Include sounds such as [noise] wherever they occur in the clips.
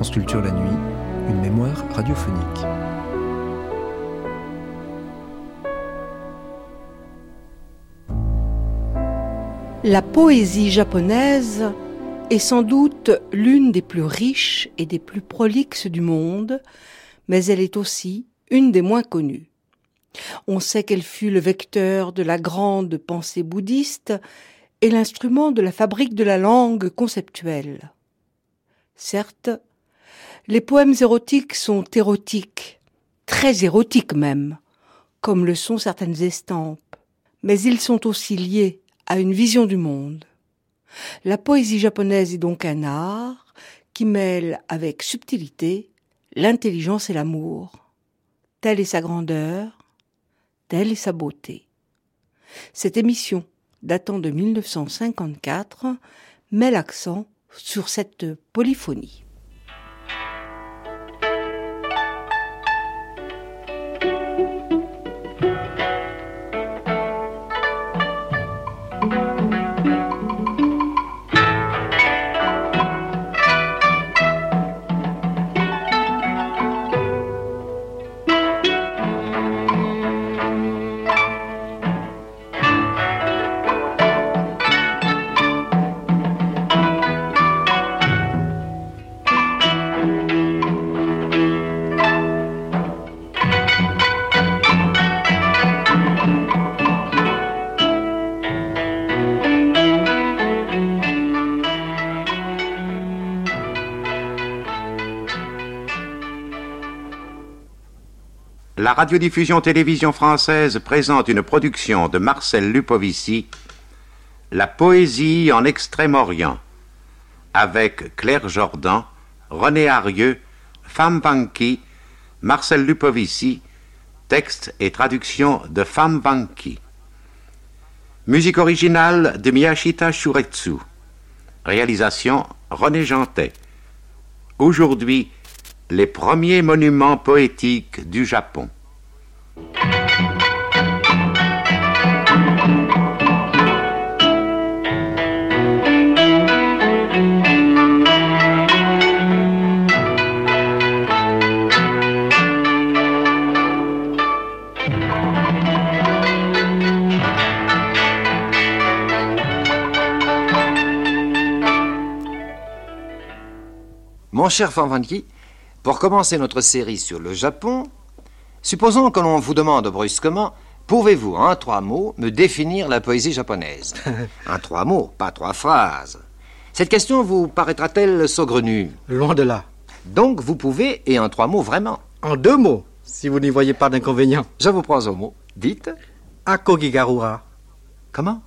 La nuit, une mémoire radiophonique. La poésie japonaise est sans doute l'une des plus riches et des plus prolixes du monde, mais elle est aussi une des moins connues. On sait qu'elle fut le vecteur de la grande pensée bouddhiste et l'instrument de la fabrique de la langue conceptuelle. Certes, les poèmes érotiques sont érotiques, très érotiques même, comme le sont certaines estampes, mais ils sont aussi liés à une vision du monde. La poésie japonaise est donc un art qui mêle avec subtilité l'intelligence et l'amour. Telle est sa grandeur, telle est sa beauté. Cette émission, datant de 1954, met l'accent sur cette polyphonie. La radiodiffusion télévision française présente une production de Marcel Lupovici, La poésie en Extrême-Orient, avec Claire Jordan, René Arieux, Femme Banki, Marcel Lupovici, texte et traduction de Femme Banki. Musique originale de Miyashita Shuretsu. Réalisation René Jantet. Aujourd'hui, les premiers monuments poétiques du Japon. Mon cher Fanvanki, pour commencer notre série sur le Japon, supposons que l'on vous demande brusquement Pouvez-vous, en trois mots, me définir la poésie japonaise [laughs] En trois mots, pas trois phrases. Cette question vous paraîtra-t-elle saugrenue Loin de là. Donc vous pouvez, et en trois mots vraiment. En deux mots, si vous n'y voyez pas d'inconvénient. Je vous prends au mot. Dites. Akogigarura. Comment?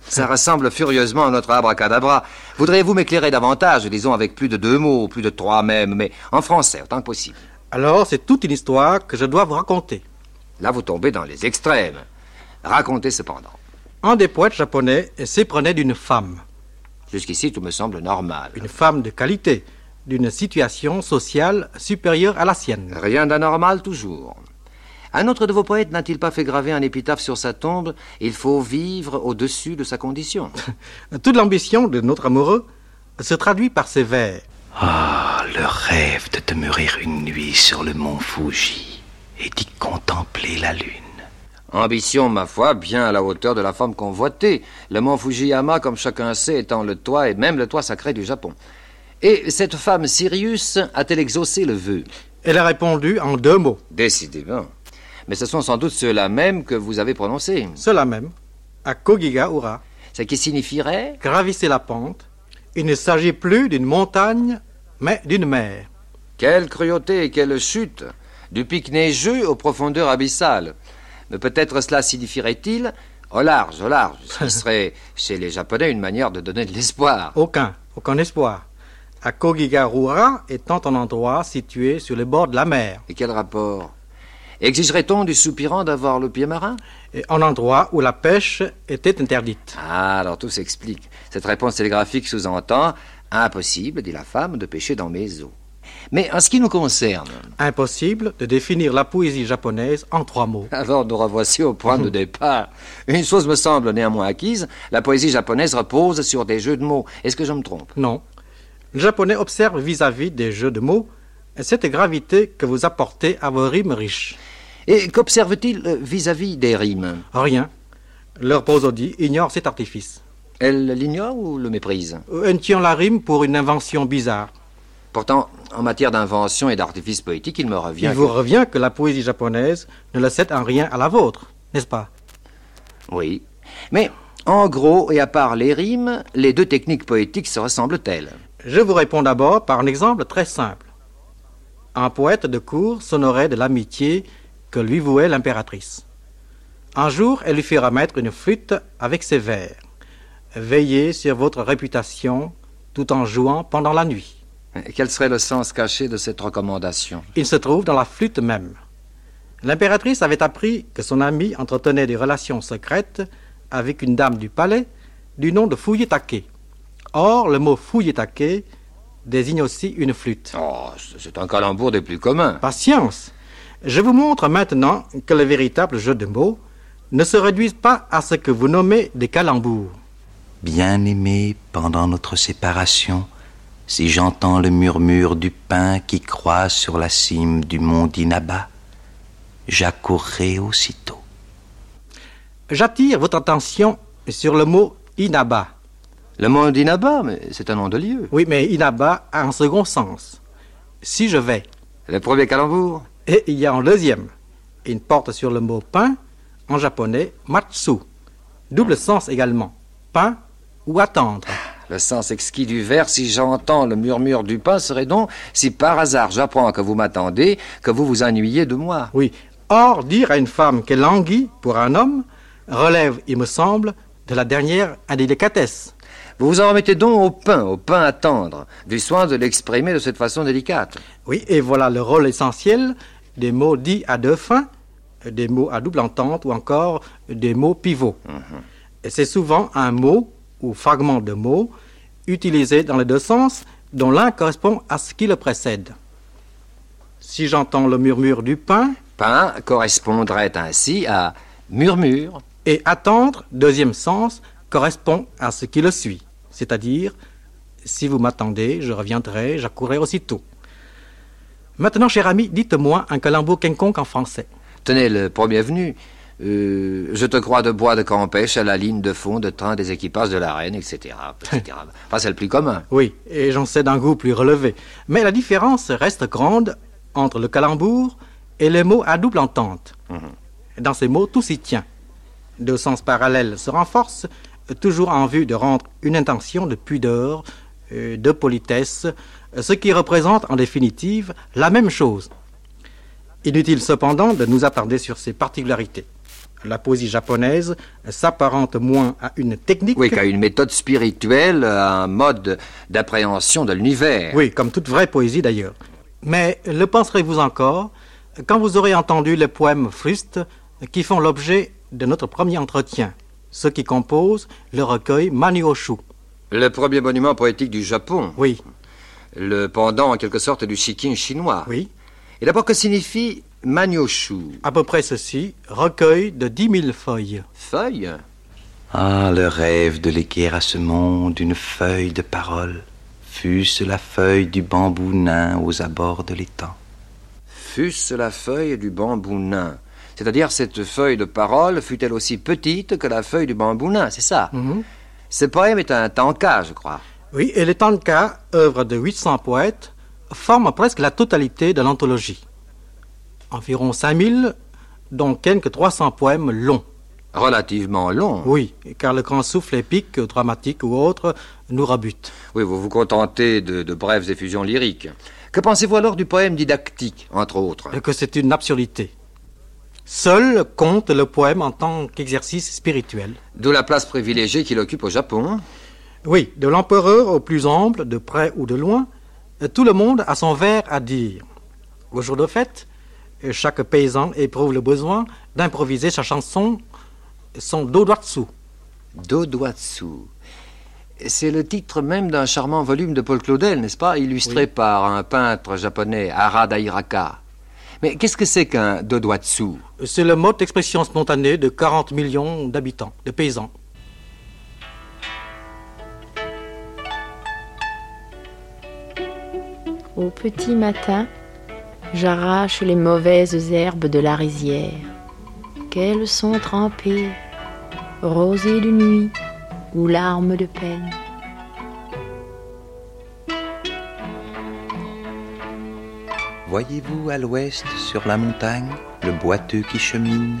Ça ressemble furieusement à notre abracadabra. Voudriez-vous m'éclairer davantage, disons avec plus de deux mots, plus de trois même, mais en français, autant que possible Alors, c'est toute une histoire que je dois vous raconter. Là, vous tombez dans les extrêmes. Racontez cependant. Un des poètes japonais s'éprenait d'une femme. Jusqu'ici, tout me semble normal. Une femme de qualité, d'une situation sociale supérieure à la sienne. Rien d'anormal toujours. Un autre de vos poètes n'a-t-il pas fait graver un épitaphe sur sa tombe? Il faut vivre au-dessus de sa condition. [laughs] Toute l'ambition de notre amoureux se traduit par ces vers. Ah, le rêve de demeurer une nuit sur le mont Fuji et d'y contempler la lune. Ambition, ma foi, bien à la hauteur de la femme convoitée. Le mont Fujiyama, comme chacun sait, étant le toit et même le toit sacré du Japon. Et cette femme Sirius a-t-elle exaucé le vœu? Elle a répondu en deux mots. Décidément. Mais ce sont sans doute ceux-là même que vous avez prononcés. Ceux-là même. Akogiga Ura. Ce qui signifierait Gravissez la pente. Il ne s'agit plus d'une montagne, mais d'une mer. Quelle cruauté et quelle chute Du pic neigeux aux profondeurs abyssales. Mais peut-être cela signifierait-il au large, au large, ce [laughs] serait chez les Japonais une manière de donner de l'espoir. Aucun, aucun espoir. Akogigarura étant un endroit situé sur les bords de la mer. Et quel rapport Exigerait-on du soupirant d'avoir le pied marin Et un endroit où la pêche était interdite. Ah, alors tout s'explique. Cette réponse télégraphique sous-entend Impossible, dit la femme, de pêcher dans mes eaux. Mais en ce qui nous concerne. Impossible de définir la poésie japonaise en trois mots. [laughs] Alors nous revoici au point de départ. Une chose me semble néanmoins acquise la poésie japonaise repose sur des jeux de mots. Est-ce que je me trompe? Non. Le japonais observe vis-à-vis des jeux de mots cette gravité que vous apportez à vos rimes riches. Et qu'observe-t-il euh, vis-à-vis des rimes? Rien. Leur prosodie ignore cet artifice. Elle l'ignore ou le méprise? Elle tient la rime pour une invention bizarre. Pourtant, en matière d'invention et d'artifice poétique, il me revient. Il que- vous revient que la poésie japonaise ne le cède en rien à la vôtre, n'est-ce pas? Oui. Mais, en gros, et à part les rimes, les deux techniques poétiques se ressemblent-elles Je vous réponds d'abord par un exemple très simple. Un poète de cour s'honorait de l'amitié que lui vouait l'impératrice. Un jour, elle lui fit remettre une flûte avec ses vers. Veillez sur votre réputation tout en jouant pendant la nuit. Quel serait le sens caché de cette recommandation? Il se trouve dans la flûte même. L'impératrice avait appris que son ami entretenait des relations secrètes avec une dame du palais du nom de Fuyetake. Or, le mot Fuyetake désigne aussi une flûte. Oh, c'est un calembour des plus communs. Patience. Je vous montre maintenant que le véritable jeu de mots ne se réduit pas à ce que vous nommez des calembours. Bien-aimé, pendant notre séparation, si j'entends le murmure du pain qui croît sur la cime du mont d'Inaba, j'accourrai aussitôt. J'attire votre attention sur le mot Inaba. Le mot d'Inaba, mais c'est un nom de lieu. Oui, mais Inaba a un second sens. Si je vais. Le premier calembour Et il y a un deuxième. Il porte sur le mot pain, en japonais matsu. Double sens également. Pain ou attendre. Le sens exquis du vers, si j'entends le murmure du pain, serait donc, si par hasard j'apprends que vous m'attendez, que vous vous ennuyez de moi. Oui. Or, dire à une femme qu'elle languit pour un homme relève, il me semble, de la dernière indélicatesse. Vous vous en remettez donc au pain, au pain à tendre, du soin de l'exprimer de cette façon délicate. Oui, et voilà le rôle essentiel des mots dits à deux fins, des mots à double entente ou encore des mots pivots. Et c'est souvent un mot ou fragment de mot utilisé dans les deux sens dont l'un correspond à ce qui le précède. Si j'entends le murmure du pain Pain correspondrait ainsi à murmure. et attendre, deuxième sens, correspond à ce qui le suit, c'est-à-dire si vous m'attendez, je reviendrai, j'accourrai aussitôt. Maintenant, cher ami, dites-moi un calembour quelconque en français. Tenez, le premier venu. euh, je te crois de bois de Campèche à la ligne de fond de train des équipages de la reine, etc. etc. [laughs] Enfin, c'est le plus commun. Oui, et j'en sais d'un goût plus relevé. Mais la différence reste grande entre le calembour et les mots à double entente. Dans ces mots, tout s'y tient. Deux sens parallèles se renforcent, toujours en vue de rendre une intention de pudeur, euh, de politesse, ce qui représente en définitive la même chose. Inutile cependant de nous attarder sur ces particularités. La poésie japonaise s'apparente moins à une technique. Oui, qu'à une méthode spirituelle, à un mode d'appréhension de l'univers. Oui, comme toute vraie poésie d'ailleurs. Mais le penserez-vous encore quand vous aurez entendu les poèmes frustes qui font l'objet de notre premier entretien, ceux qui composent le recueil Manioshu Le premier monument poétique du Japon. Oui, Le pendant, en quelque sorte, du shikin chinois. oui, Et d'abord, que signifie Manyoshu à peu près ceci, recueil de dix mille feuilles. Feuille Ah, le rêve de léguer à ce monde une feuille de parole, fût-ce la feuille du bambou nain aux abords de l'étang. Fût-ce la feuille du bambou nain. C'est-à-dire, cette feuille de parole fut-elle aussi petite que la feuille du bambou nain, c'est ça? Mhm. Ce poème est un tanka, je crois. Oui, et les Tanka, œuvre de 800 poètes, forment presque la totalité de l'anthologie. Environ 5000, dont quelques 300 poèmes longs. Relativement long. Oui, car le grand souffle épique, dramatique ou autre nous rebute. Oui, vous vous contentez de, de brèves effusions lyriques. Que pensez-vous alors du poème didactique, entre autres? Que c'est une absurdité. Seul compte le poème en tant qu'exercice spirituel. D'où la place privilégiée qu'il occupe au Japon. Oui, de l'empereur au plus ample, de près ou de loin, tout le monde a son vers à dire. Au jour de fête, chaque paysan éprouve le besoin d'improviser sa chanson, son dodoatsu. Dodoatsu. C'est le titre même d'un charmant volume de Paul Claudel, n'est-ce pas Illustré par un peintre japonais, Arada Hiraka. Mais qu'est-ce que c'est qu'un dodoatsu C'est le mode d'expression spontanée de 40 millions d'habitants, de paysans. Au petit matin, j'arrache les mauvaises herbes de la rizière. Qu'elles sont trempées, rosées de nuit ou larmes de peine. Voyez-vous à l'ouest, sur la montagne, le boiteux qui chemine?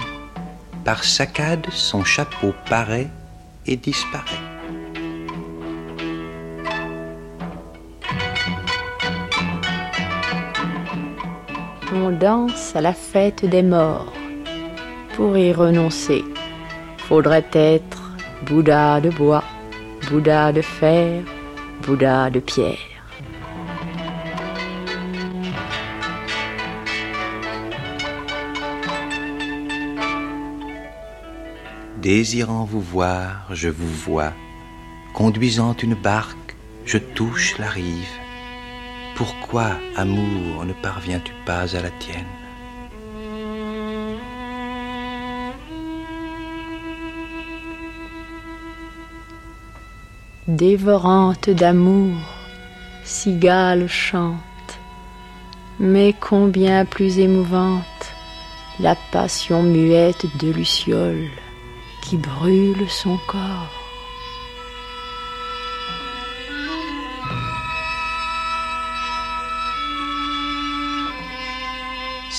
Par saccade, son chapeau paraît et disparaît. On danse à la fête des morts. Pour y renoncer, faudrait être Bouddha de bois, Bouddha de fer, Bouddha de pierre. Désirant vous voir, je vous vois. Conduisant une barque, je touche la rive. Pourquoi, amour, ne parviens-tu pas à la tienne? Dévorante d'amour, cigale chante, mais combien plus émouvante la passion muette de Luciole qui brûle son corps.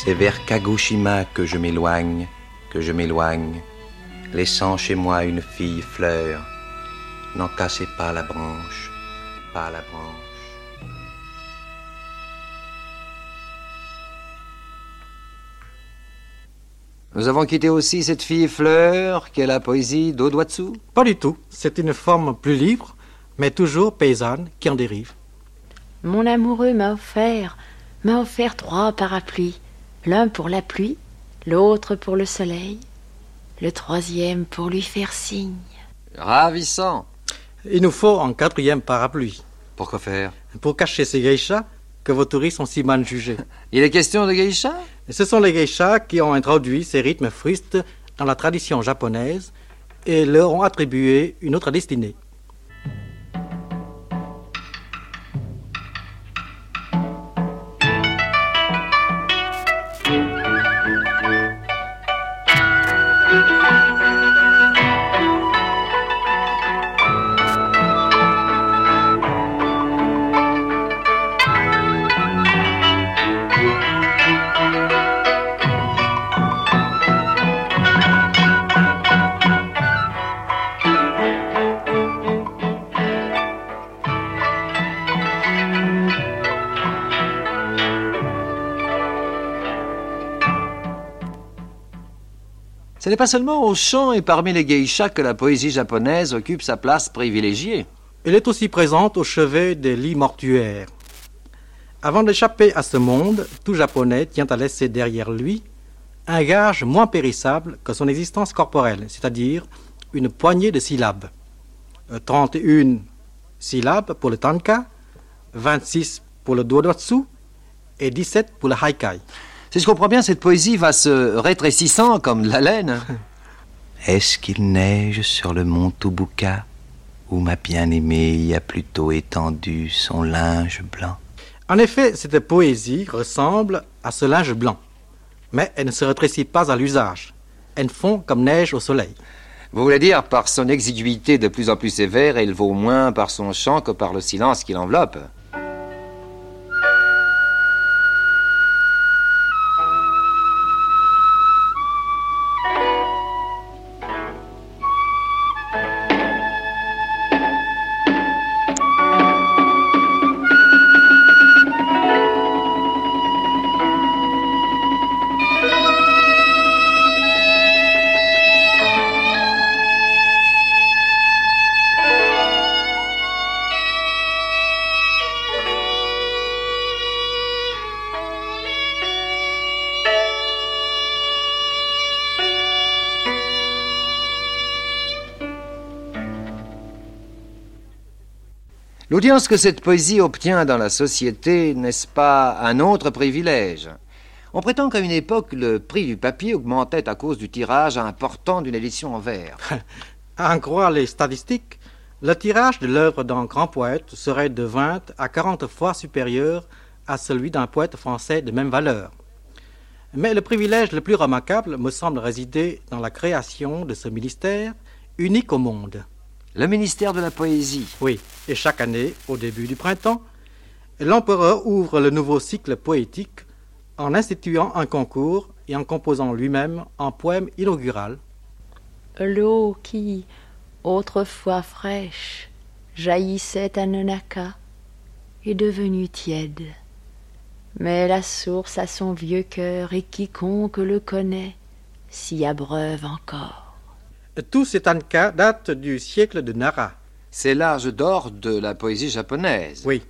C'est vers Kagoshima que je m'éloigne, que je m'éloigne, laissant chez moi une fille fleur. N'en cassez pas la branche, pas la branche. Nous avons quitté aussi cette fille fleur qu'est la poésie d'Odoitsu. Pas du tout. C'est une forme plus libre, mais toujours paysanne qui en dérive. Mon amoureux m'a offert, m'a offert trois parapluies, l'un pour la pluie, l'autre pour le soleil, le troisième pour lui faire signe. Ravissant. Il nous faut un quatrième parapluie Pourquoi faire? Pour cacher ces geishas que vos touristes ont si mal jugés. [laughs] Il est question de geisha Et ce sont les geishas qui ont introduit ces rythmes frustes dans la tradition japonaise et leur ont attribué une autre destinée. Ce n'est pas seulement au chant et parmi les geishas que la poésie japonaise occupe sa place privilégiée. Elle est aussi présente au chevet des lits mortuaires. Avant d'échapper à ce monde, tout japonais tient à laisser derrière lui un gage moins périssable que son existence corporelle, c'est-à-dire une poignée de syllabes. Euh, 31 syllabes pour le tanka, 26 pour le dodoitsu et 17 pour le haikai. Si je comprends bien, cette poésie va se rétrécissant comme de la laine. Est-ce qu'il neige sur le mont Tubuka où ma bien-aimée y a plutôt étendu son linge blanc? En effet, cette poésie ressemble à ce linge blanc, mais elle ne se rétrécit pas à l'usage. Elle fond comme neige au soleil. Vous voulez dire par son exiguïté de plus en plus sévère, elle vaut moins par son chant que par le silence qui l'enveloppe? L'audience que cette poésie obtient dans la société, n'est-ce pas un autre privilège? On prétend qu'à une époque, le prix du papier augmentait à cause du tirage important d'une édition en vers. [laughs] À en croire les statistiques, le tirage de l'œuvre d'un grand poète serait de 20 à 40 fois supérieur à celui d'un poète français de même valeur. Mais le privilège le plus remarquable me semble résider dans la création de ce ministère unique au monde. Le ministère de la poésie. Oui, et chaque année, au début du printemps, l'empereur ouvre le nouveau cycle poétique en instituant un concours et en composant lui-même un poème inaugural. L'eau qui, autrefois fraîche, jaillissait à Nonaka, est devenue tiède. Mais la source a son vieux cœur et quiconque le connaît s'y abreuve encore. Tout cet anka date du siècle de Nara. C'est l'âge d'or de la poésie japonaise. Oui,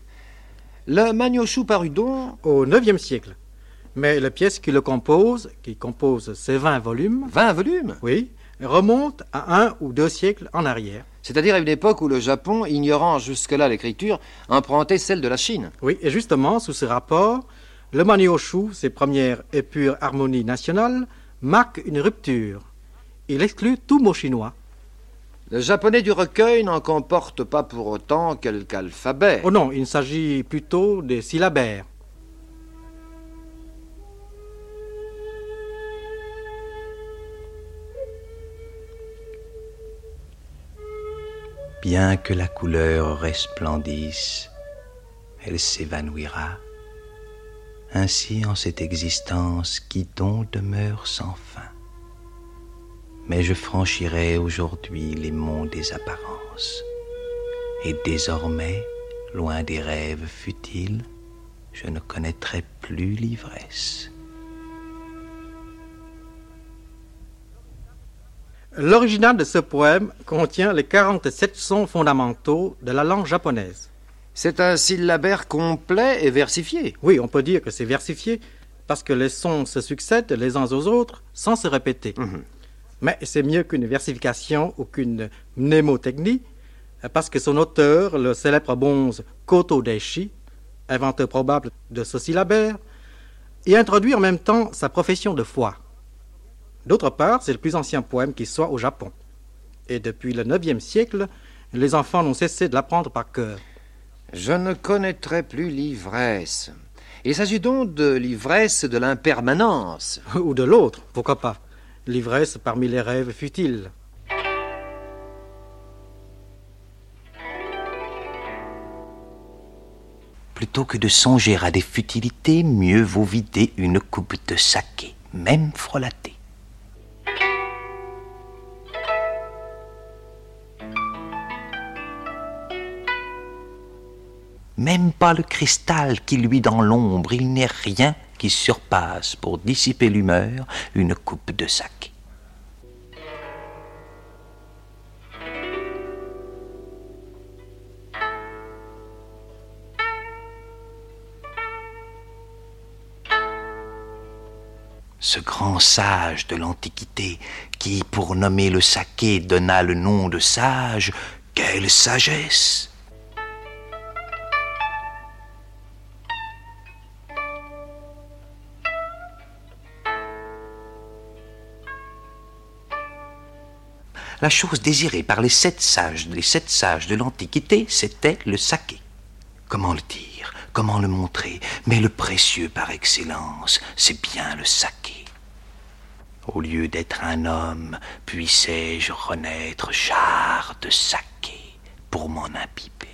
Le Manyoshu parut donc au IXe siècle. Mais la pièce qui le compose, qui compose ces 20 volumes, 20 volumes? oui, remonte à un ou deux siècles en arrière. C'est-à-dire à une époque où le Japon, ignorant jusque-là l'écriture, empruntait celle de la Chine. Oui, et justement, sous ce rapport, le Manyoshu, ses premières et pures harmonies nationales, marque une rupture. Il exclut tout mot chinois. Le japonais du recueil n'en comporte pas pour autant quelque alphabet. Oh non, il s'agit plutôt des syllabaires. Bien que la couleur resplendisse, elle s'évanouira. Ainsi en cette existence qui donc demeure sans fin. Mais je franchirai aujourd'hui les monts des apparences. Et désormais, loin des rêves futiles, je ne connaîtrai plus l'ivresse. L'original de ce poème contient les 47 sons fondamentaux de la langue japonaise. C'est un syllabaire complet et versifié. Oui, on peut dire que c'est versifié parce que les sons se succèdent les uns aux autres sans se répéter. Mais c'est mieux qu'une versification ou qu'une mnémotechnie parce que son auteur, le célèbre bonze Koto Daishi, inventeur probable de ce syllabaire, y introduit en même temps sa profession de foi. D'autre part, c'est le plus ancien poème qui soit au Japon. Et depuis le IXe siècle, les enfants n'ont cessé de l'apprendre par cœur. Je ne connaîtrai plus l'ivresse. Il s'agit donc de l'ivresse de l'impermanence. Ou de l'autre, pourquoi pas. L'ivresse parmi les rêves futiles. Plutôt que de songer à des futilités, mieux vaut vider une coupe de saké, même frelatée. Même pas le cristal qui luit dans l'ombre, il n'est rien qui surpasse pour dissiper l'humeur une coupe de saké. ce grand sage de l'Antiquité, qui, pour nommer le saké, donna le nom de sage, quelle sagesse La chose désirée par les sept sages, les sept sages de l'Antiquité, c'était le saké. Comment le dire Comment le montrer? Mais le précieux par excellence, c'est bien le saké. Au lieu d'être un homme, puissais-je renaître jarre de saké pour m'en imbiber.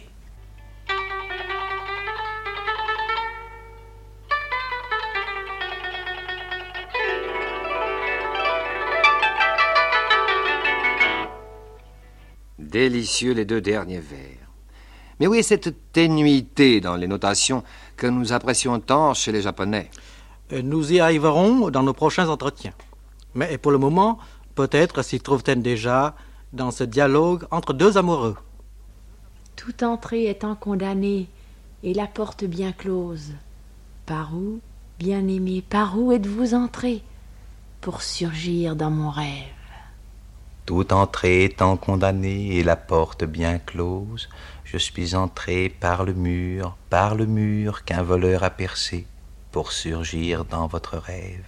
Délicieux les deux derniers vers. Mais oui, cette ténuité dans les notations que nous apprécions tant chez les Japonais. Euh, Nous y arriverons dans nos prochains entretiens. Mais pour le moment, peut-être s'y trouve-t-elle déjà dans ce dialogue entre deux amoureux. Toute entrée étant condamnée et la porte bien close. Par où, bien-aimé, par où êtes-vous entré pour surgir dans mon rêve? Toute entrée étant condamnée et la porte bien close, je suis entré par le mur, par le mur qu'un voleur a percé pour surgir dans votre rêve.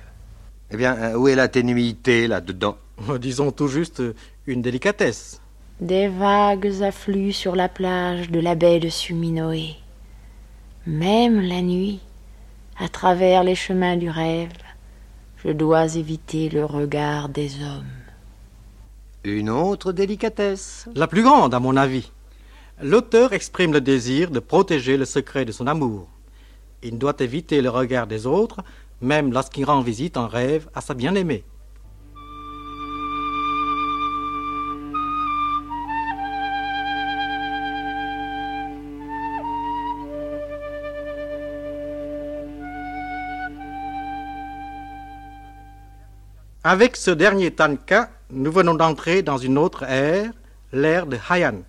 Eh bien, euh, où est la ténuité là-dedans Euh, Disons tout juste euh, une délicatesse. Des vagues affluent sur la plage de la baie de Suminoé. Même la nuit, À travers les chemins du rêve, je dois éviter le regard des hommes. Une autre délicatesse. La plus grande, à mon avis. L'auteur exprime le désir de protéger le secret de son amour. Il doit éviter le regard des autres, même lorsqu'il rend visite en rêve à sa bien-aimée. Avec ce dernier tanka, nous venons d'entrer dans une autre ère, l'ère de Hayan,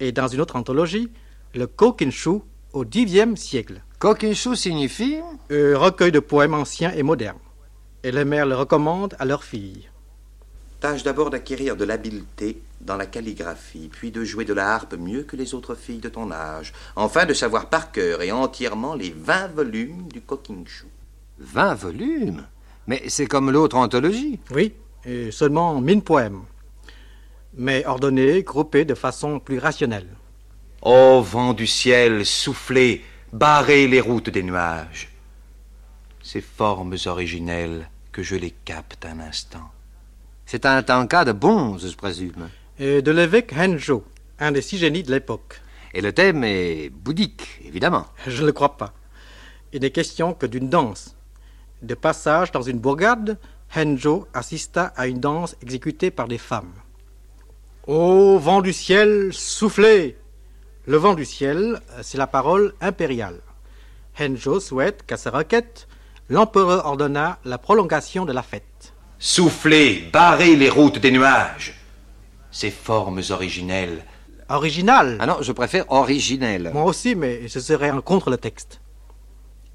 et dans une autre anthologie, le Kokinshu au Xe siècle. Kokinshu signifie Euh, recueil de poèmes anciens et modernes. Et les mères le recommandent à leurs filles. Tâche d'abord d'acquérir de l'habileté dans la calligraphie, puis de jouer de la harpe mieux que les autres filles de ton âge, enfin de savoir par cœur et entièrement les vingt volumes du Kokinshu. 20 volumes? Mais c'est comme l'autre anthologie. Oui, et seulement mille poèmes. Mais ordonnés, groupés de façon plus rationnelle. Ô vent du ciel, soufflez, barrez les routes des nuages. Ces formes originelles, que je les capte un instant. C'est un tanka de bonze, je présume. Et de l'évêque Henjo, un des six génies de l'époque. Et le thème est bouddhique, évidemment. Je ne le crois pas. Il n'est question que d'une danse. De passage dans une bourgade, Henjo assista à une danse exécutée par des femmes. Ô vent du ciel, soufflez Le vent du ciel, c'est la parole impériale. Henjo souhaite qu'à sa requête, l'empereur ordonna la prolongation de la fête. Soufflez, barrez les routes des nuages. Ces formes originelles, Original Ah non, je préfère originel. Moi aussi, mais ce serait en contre le texte.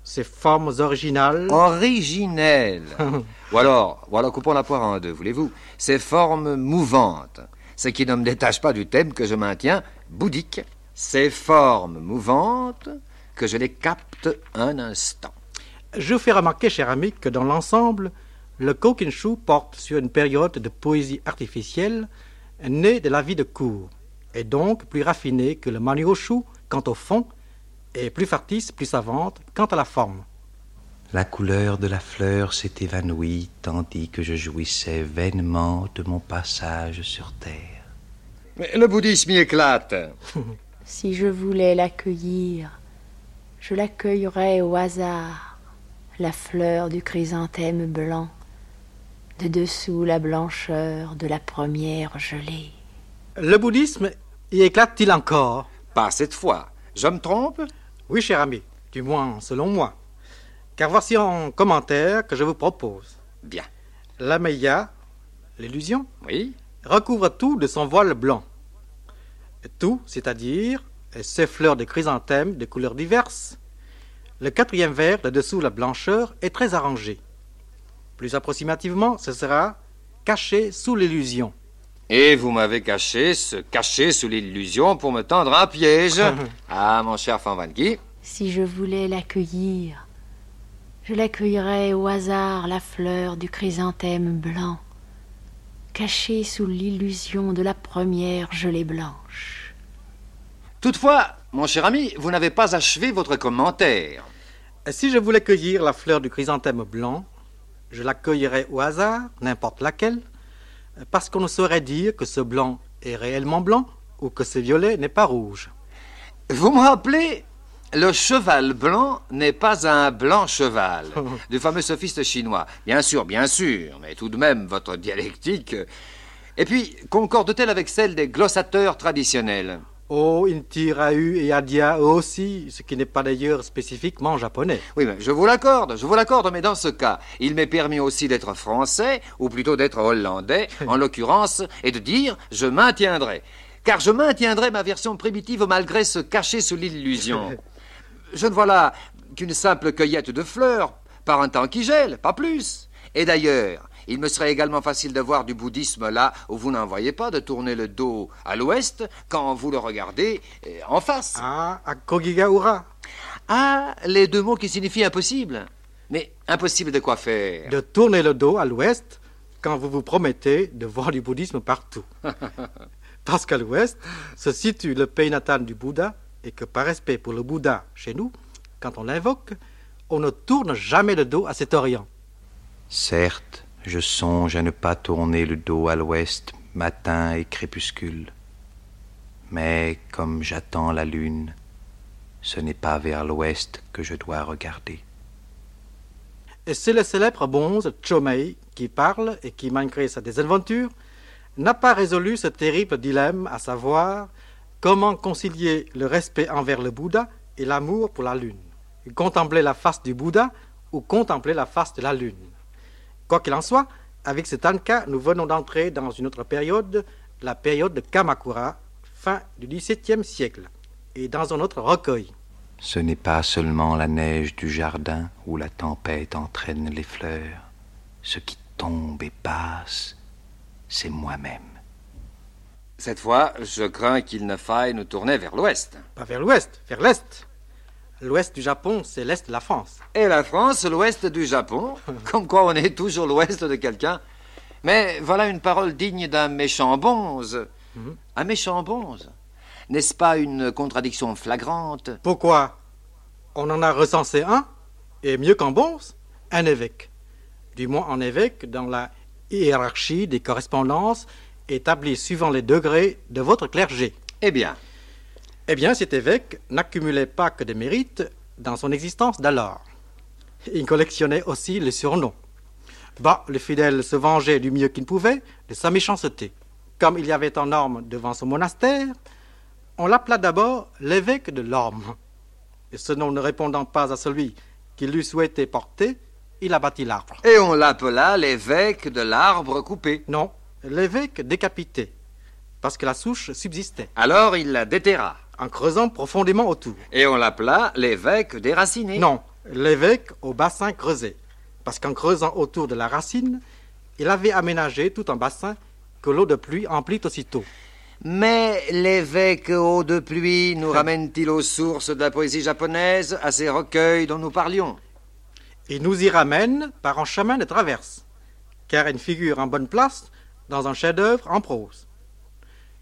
Ces formes originales. Originel. [laughs] Ou alors, voilà, coupons la poire en deux, voulez-vous? Ces formes mouvantes. Ce qui ne me détache pas du thème que je maintiens, bouddhique. Ces formes mouvantes, que je les capte un instant. Je vous fais remarquer, cher ami, que dans l'ensemble, le Kokinshu porte sur une période de poésie artificielle née de la vie de cour, et donc plus raffinée que le Manioshu quant au fond, et plus factice, plus savante quant à la forme. La couleur de la fleur s'est évanouie tandis que je jouissais vainement de mon passage sur terre. Mais le bouddhisme y éclate. [laughs] Si je voulais l'accueillir, je l'accueillerais au hasard, la fleur du chrysanthème blanc, de dessous la blancheur de la première gelée. Le bouddhisme y éclate-t-il encore? Pas cette fois. Je me trompe? Oui, cher ami, du moins selon moi. Car voici en commentaire que je vous propose. Bien. La Meia, l'illusion, Oui recouvre tout de son voile blanc. Tout, c'est-à-dire ses fleurs de chrysanthème de couleurs diverses. Le quatrième vers, de dessous la blancheur, est très arrangé. Plus approximativement, ce sera caché sous l'illusion. Et vous m'avez caché, se cacher sous l'illusion pour me tendre un piège. [laughs] ah, mon cher Van Van Guy. Si je voulais l'accueillir, je l'accueillerais au hasard la fleur du chrysanthème blanc, cachée sous l'illusion de la première gelée blanche. Toutefois, mon cher ami, vous n'avez pas achevé votre commentaire. Si je voulais cueillir la fleur du chrysanthème blanc, je la cueillerais au hasard, n'importe laquelle, parce qu'on ne saurait dire que ce blanc est réellement blanc ou que ce violet n'est pas rouge. Vous me rappelez, le cheval blanc n'est pas un blanc cheval, [laughs] du fameux sophiste chinois. Bien sûr, bien sûr, mais tout de même, votre dialectique. Et puis, concorde-t-elle avec celle des glossateurs traditionnels? Oh, Inti, Rahu et Adia eux aussi, ce qui n'est pas d'ailleurs spécifiquement japonais. Oui, mais je vous l'accorde, je vous l'accorde, mais dans ce cas, il m'est permis aussi d'être français, ou plutôt d'être hollandais, [laughs] en l'occurrence, et de dire je maintiendrai. Car je maintiendrai ma version primitive malgré ce caché sous l'illusion. [laughs] Je ne vois là qu'une simple cueillette de fleurs, par un temps qui gèle, pas plus. Et d'ailleurs, il me serait également facile de voir du bouddhisme là où vous n'en voyez pas, de tourner le dos à l'ouest quand vous le regardez euh, en face. Ah, à Kogigaura, Ah, les deux mots qui signifient impossible. Mais impossible de quoi faire? De tourner le dos à l'ouest quand vous vous promettez de voir du bouddhisme partout. [laughs] Parce qu'à l'ouest se situe le pays natal du Bouddha et que par respect pour le Bouddha chez nous, quand on l'invoque, on ne tourne jamais le dos à cet Orient. Certes, je songe à ne pas tourner le dos à l'ouest, matin et crépuscule. Mais comme j'attends la lune, ce n'est pas vers l'ouest que je dois regarder. Et c'est le célèbre bonze Chomei qui parle et qui, malgré sa désaventure, n'a pas résolu ce terrible dilemme, à savoir comment concilier le respect envers le Bouddha et l'amour pour la lune? Contempler la face du Bouddha ou contempler la face de la lune? Quoi qu'il en soit, avec ce tanka, nous venons d'entrer dans une autre période, la période de Kamakura, fin du XVIIe siècle, et dans un autre recueil. Ce n'est pas seulement la neige du jardin où la tempête entraîne les fleurs. Ce qui tombe et passe, c'est moi-même. Cette fois, je crains qu'il ne faille nous tourner vers l'ouest. Pas vers l'ouest, vers l'est. L'ouest du Japon, c'est l'est de la France. Et la France, l'ouest du Japon. [laughs] Comme quoi on est toujours l'ouest de quelqu'un. Mais voilà une parole digne d'un méchant bonze. Mhm. Un méchant bonze. N'est-ce pas une contradiction flagrante? Pourquoi? On en a recensé un, et mieux qu'en bonze, un évêque. Du moins un évêque dans la hiérarchie des correspondances établies suivant les degrés de votre clergé. Eh bien, Eh bien, cet évêque n'accumulait pas que des mérites dans son existence d'alors. Il collectionnait aussi les surnoms. Bah, le fidèle se vengeait du mieux qu'il pouvait de sa méchanceté. Comme il y avait un orme devant son monastère, on l'appela d'abord l'évêque de l'orme. Et ce nom ne répondant pas à celui qu'il lui souhaitait porter, il abattit l'arbre. et on l'appela l'évêque de l'arbre coupé. Non, l'évêque décapité, parce que la souche subsistait, Alors il la déterra. en creusant profondément autour. Et on l'appela l'évêque déraciné. Non, l'évêque au bassin creusé, parce qu'en creusant autour de la racine, il avait aménagé tout un bassin que l'eau de pluie emplit aussitôt. Mais l'évêque eau de pluie nous ramène-t-il aux sources de la poésie japonaise, à ces recueils dont nous parlions? Il nous y ramène par un chemin de traverse, car il figure en bonne place dans un chef-d'œuvre en prose.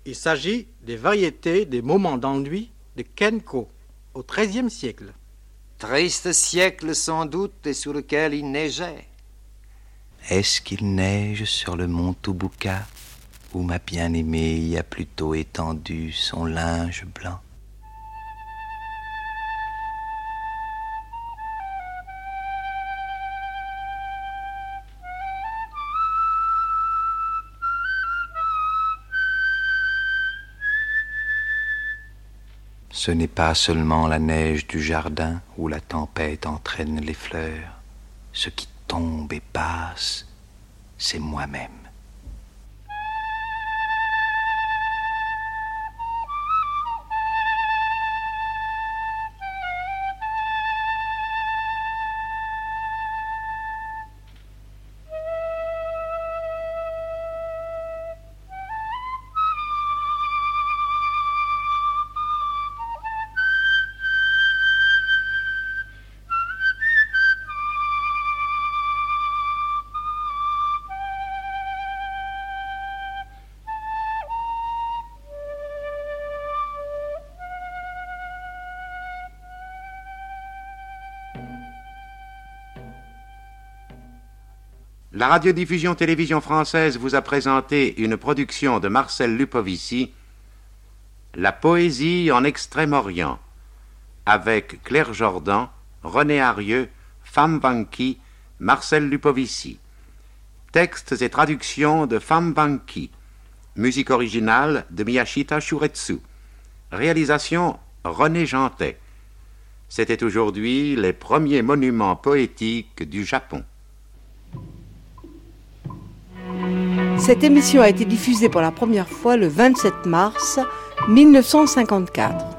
Il s'agit des variétés des moments d'ennui de Kenko au XIIIe siècle. Triste siècle sans doute et sur lequel il neigeait. Est-ce qu'il neige sur le mont Tubuka où ma bien-aimée y a plutôt étendu son linge blanc? Ce n'est pas seulement la neige du jardin où la tempête entraîne les fleurs. Ce qui tombe et passe, c'est moi-même. La radiodiffusion télévision française vous a présenté une production de Marcel Lupovici, La poésie en Extrême-Orient, avec Claire Jordan, René Arieux, Femme Banki, Marcel Lupovici. Textes et traductions de Femme Banki. Musique originale de Miyashita Shuretsu. Réalisation René Jantet. C'était aujourd'hui les premiers monuments poétiques du Japon. Cette émission a été diffusée pour la première fois le 27 mars 1954.